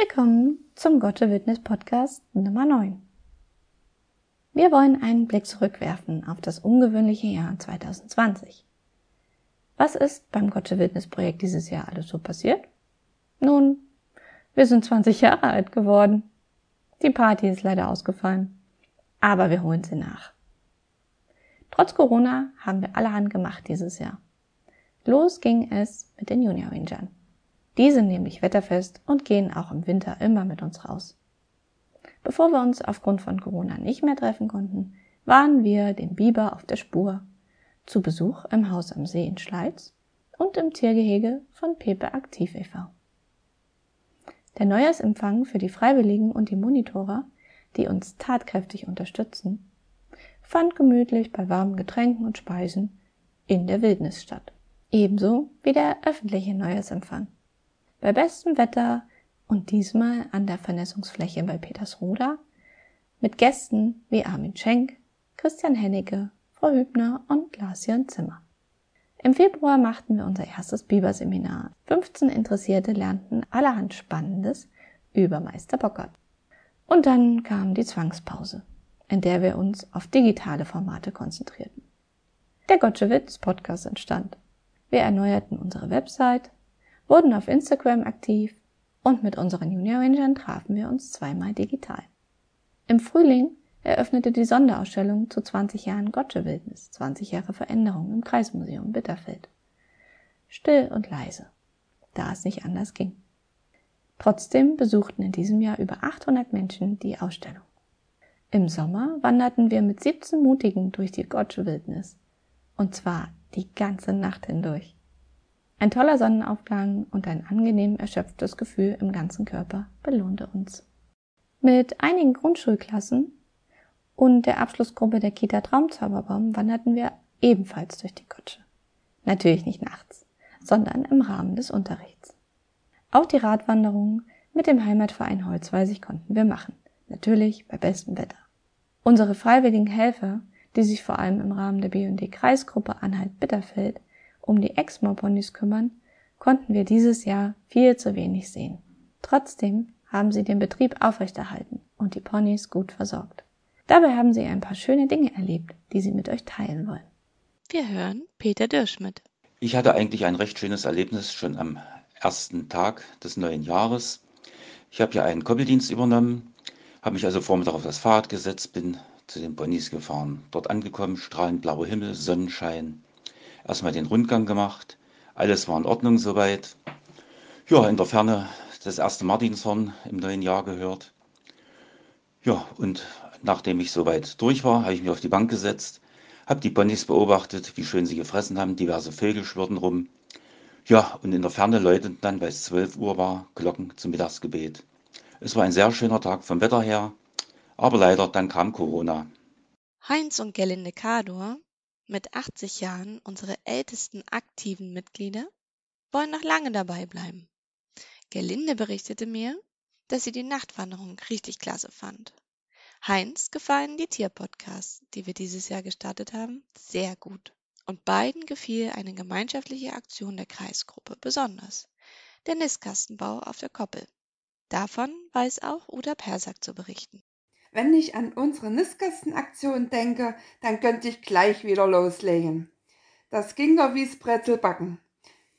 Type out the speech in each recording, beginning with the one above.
Willkommen zum Gotte Witness Podcast Nummer 9. Wir wollen einen Blick zurückwerfen auf das ungewöhnliche Jahr 2020. Was ist beim Gotte Witness Projekt dieses Jahr alles so passiert? Nun, wir sind 20 Jahre alt geworden. Die Party ist leider ausgefallen. Aber wir holen sie nach. Trotz Corona haben wir allerhand gemacht dieses Jahr. Los ging es mit den Junior Rangern. Die sind nämlich wetterfest und gehen auch im Winter immer mit uns raus. Bevor wir uns aufgrund von Corona nicht mehr treffen konnten, waren wir dem Biber auf der Spur. Zu Besuch im Haus am See in Schleiz und im Tiergehege von Pepe Aktiv e.V. Der Neujahrsempfang für die Freiwilligen und die Monitorer, die uns tatkräftig unterstützen, fand gemütlich bei warmen Getränken und Speisen in der Wildnis statt. Ebenso wie der öffentliche Neujahrsempfang. Bei bestem Wetter und diesmal an der Vernässungsfläche bei Petersroda mit Gästen wie Armin Schenk, Christian Hennecke, Frau Hübner und Lars-Jörn Zimmer. Im Februar machten wir unser erstes Biberseminar. 15 Interessierte lernten allerhand Spannendes über Meister Bockert. Und dann kam die Zwangspause, in der wir uns auf digitale Formate konzentrierten. Der Gottschewitz Podcast entstand. Wir erneuerten unsere Website, wurden auf Instagram aktiv und mit unseren Junior Rangern trafen wir uns zweimal digital. Im Frühling eröffnete die Sonderausstellung zu 20 Jahren Gottschewildnis, 20 Jahre Veränderung im Kreismuseum Bitterfeld. Still und leise, da es nicht anders ging. Trotzdem besuchten in diesem Jahr über 800 Menschen die Ausstellung. Im Sommer wanderten wir mit 17 Mutigen durch die Gottschewildnis. Und zwar die ganze Nacht hindurch. Ein toller Sonnenaufgang und ein angenehm erschöpftes Gefühl im ganzen Körper belohnte uns. Mit einigen Grundschulklassen und der Abschlussgruppe der Kita Traumzauberbaum wanderten wir ebenfalls durch die Kutsche. Natürlich nicht nachts, sondern im Rahmen des Unterrichts. Auch die Radwanderung mit dem Heimatverein Holzweisig konnten wir machen. Natürlich bei bestem Wetter. Unsere freiwilligen Helfer, die sich vor allem im Rahmen der B&D Kreisgruppe Anhalt-Bitterfeld um die Exmoor-Ponys kümmern, konnten wir dieses Jahr viel zu wenig sehen. Trotzdem haben sie den Betrieb aufrechterhalten und die Ponys gut versorgt. Dabei haben sie ein paar schöne Dinge erlebt, die sie mit euch teilen wollen. Wir hören Peter Dürschmidt. Ich hatte eigentlich ein recht schönes Erlebnis schon am ersten Tag des neuen Jahres. Ich habe ja einen Koppeldienst übernommen, habe mich also vormittag auf das Fahrrad gesetzt, bin zu den Ponys gefahren. Dort angekommen, strahlend blauer Himmel, Sonnenschein, erstmal den Rundgang gemacht. Alles war in Ordnung soweit. Ja, in der Ferne das erste Martinshorn im neuen Jahr gehört. Ja, und nachdem ich soweit durch war, habe ich mich auf die Bank gesetzt, habe die Ponys beobachtet, wie schön sie gefressen haben, diverse Vögel schwirrten rum. Ja, und in der Ferne läuteten dann, weil es 12 Uhr war, Glocken zum Mittagsgebet. Es war ein sehr schöner Tag vom Wetter her, aber leider dann kam Corona. Heinz und Gelinde Kador mit 80 Jahren unsere ältesten aktiven Mitglieder, wollen noch lange dabei bleiben. Gerlinde berichtete mir, dass sie die Nachtwanderung richtig klasse fand. Heinz gefallen die Tierpodcasts, die wir dieses Jahr gestartet haben, sehr gut. Und beiden gefiel eine gemeinschaftliche Aktion der Kreisgruppe besonders, der Nistkastenbau auf der Koppel. Davon weiß auch Uda Persak zu berichten. Wenn ich an unsere Nistkästenaktion denke, dann könnte ich gleich wieder loslegen. Das ging doch wie's Brezelbacken.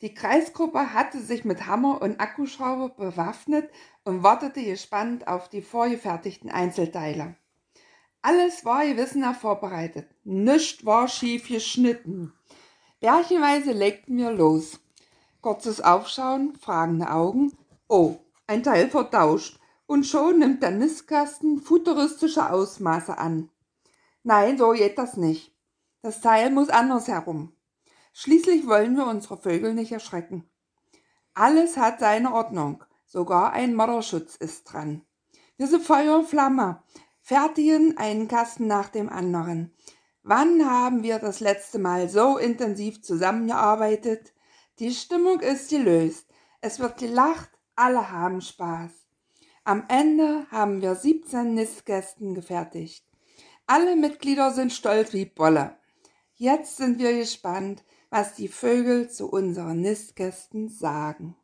Die Kreisgruppe hatte sich mit Hammer und Akkuschrauber bewaffnet und wartete gespannt auf die vorgefertigten Einzelteile. Alles war gewissenhaft vorbereitet. Nichts war schief geschnitten. Bärchenweise legten wir los. Kurzes Aufschauen, fragende Augen. Oh, ein Teil vertauscht und schon nimmt der Nistkasten futuristische Ausmaße an. Nein, so geht das nicht. Das Teil muss anders herum. Schließlich wollen wir unsere Vögel nicht erschrecken. Alles hat seine Ordnung. Sogar ein Mörderschutz ist dran. Wir sind Feuer und Flamme, fertigen einen Kasten nach dem anderen. Wann haben wir das letzte Mal so intensiv zusammengearbeitet? Die Stimmung ist gelöst. Es wird gelacht, alle haben Spaß. Am Ende haben wir 17 Nistkästen gefertigt. Alle Mitglieder sind stolz wie Bolle. Jetzt sind wir gespannt, was die Vögel zu unseren Nistkästen sagen.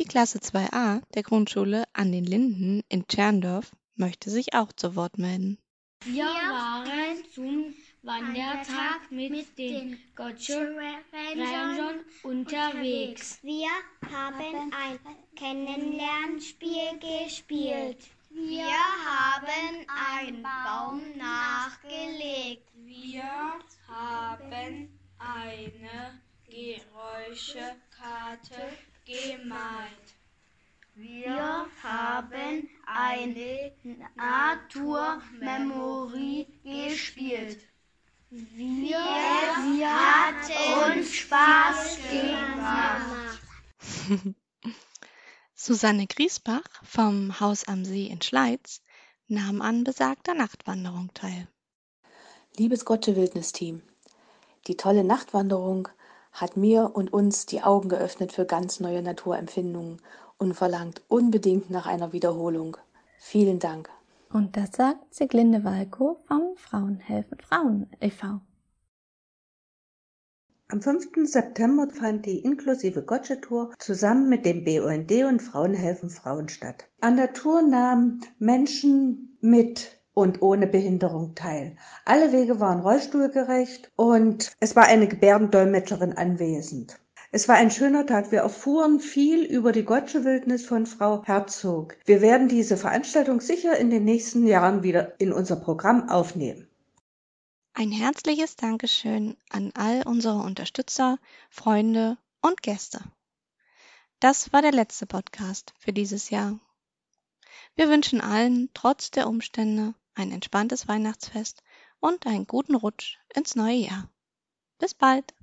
Die Klasse 2a der Grundschule an den Linden in Tscherndorf möchte sich auch zu Wort melden. Wir waren zum Wandertag mit den Gottsche Rangern unterwegs. Wir haben ein Kennenlernspiel gespielt. Wir haben einen Baum nachgelegt. Wir haben eine Geräuschekarte gemalt. Wir haben eine Naturmemory gespielt. Wir, Wir hatten uns Spaß gemacht. Susanne Griesbach vom Haus am See in Schleiz nahm an besagter Nachtwanderung teil. Liebes Gottsche Wildnisteam, die tolle Nachtwanderung hat mir und uns die Augen geöffnet für ganz neue Naturempfindungen und verlangt unbedingt nach einer Wiederholung. Vielen Dank. Und das sagt Siglinde Walko vom Frauen helfen Frauen e.V. Am 5. September fand die inklusive Gotcha-Tour zusammen mit dem BUND und Frauen helfen Frauen statt. An der Tour nahmen Menschen mit und ohne Behinderung teil. Alle Wege waren rollstuhlgerecht und es war eine Gebärdendolmetscherin anwesend. Es war ein schöner Tag. Wir erfuhren viel über die Gottsche-Wildnis von Frau Herzog. Wir werden diese Veranstaltung sicher in den nächsten Jahren wieder in unser Programm aufnehmen. Ein herzliches Dankeschön an all unsere Unterstützer, Freunde und Gäste. Das war der letzte Podcast für dieses Jahr. Wir wünschen allen trotz der Umstände ein entspanntes Weihnachtsfest und einen guten Rutsch ins neue Jahr. Bis bald!